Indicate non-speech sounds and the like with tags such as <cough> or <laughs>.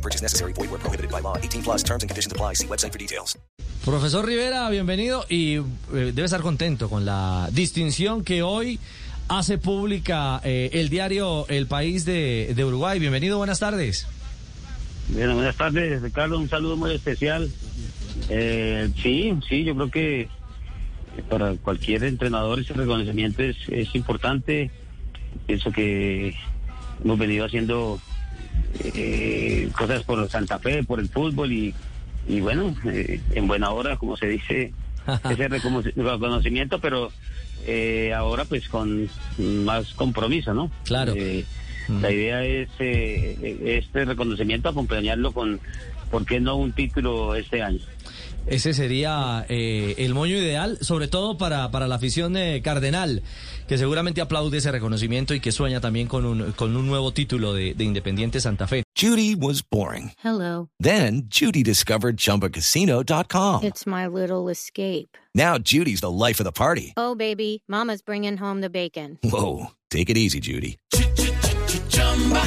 No purchase necessary. Void where prohibited by law. 18 plus terms and conditions apply. See website for details. Profesor Rivera, bienvenido y eh, debe estar contento con la distinción que hoy hace pública eh, el diario El País de, de Uruguay. Bienvenido, buenas tardes. Bueno, buenas tardes, Ricardo. Un saludo muy especial. Eh, sí, sí, yo creo que para cualquier entrenador ese reconocimiento es, es importante. Pienso que hemos venido haciendo eh, cosas por Santa Fe, por el fútbol y, y bueno, eh, en buena hora, como se dice, <laughs> ese recono- reconocimiento, pero eh, ahora pues con más compromiso, ¿no? Claro. Eh, La idea es eh, este reconocimiento acompañarlo con, ¿por qué no un título este año? Ese sería eh, el moño ideal, sobre todo para, para la afición eh, cardenal, que seguramente aplaude ese reconocimiento y que sueña también con un, con un nuevo título de, de Independiente Santa Fe. Judy was boring. Hello. Then Judy discovered ChumbaCasino.com. It's my little escape. Now Judy's the life of the party. Oh, baby, Mama's bringing home the bacon. Whoa, take it easy, Judy.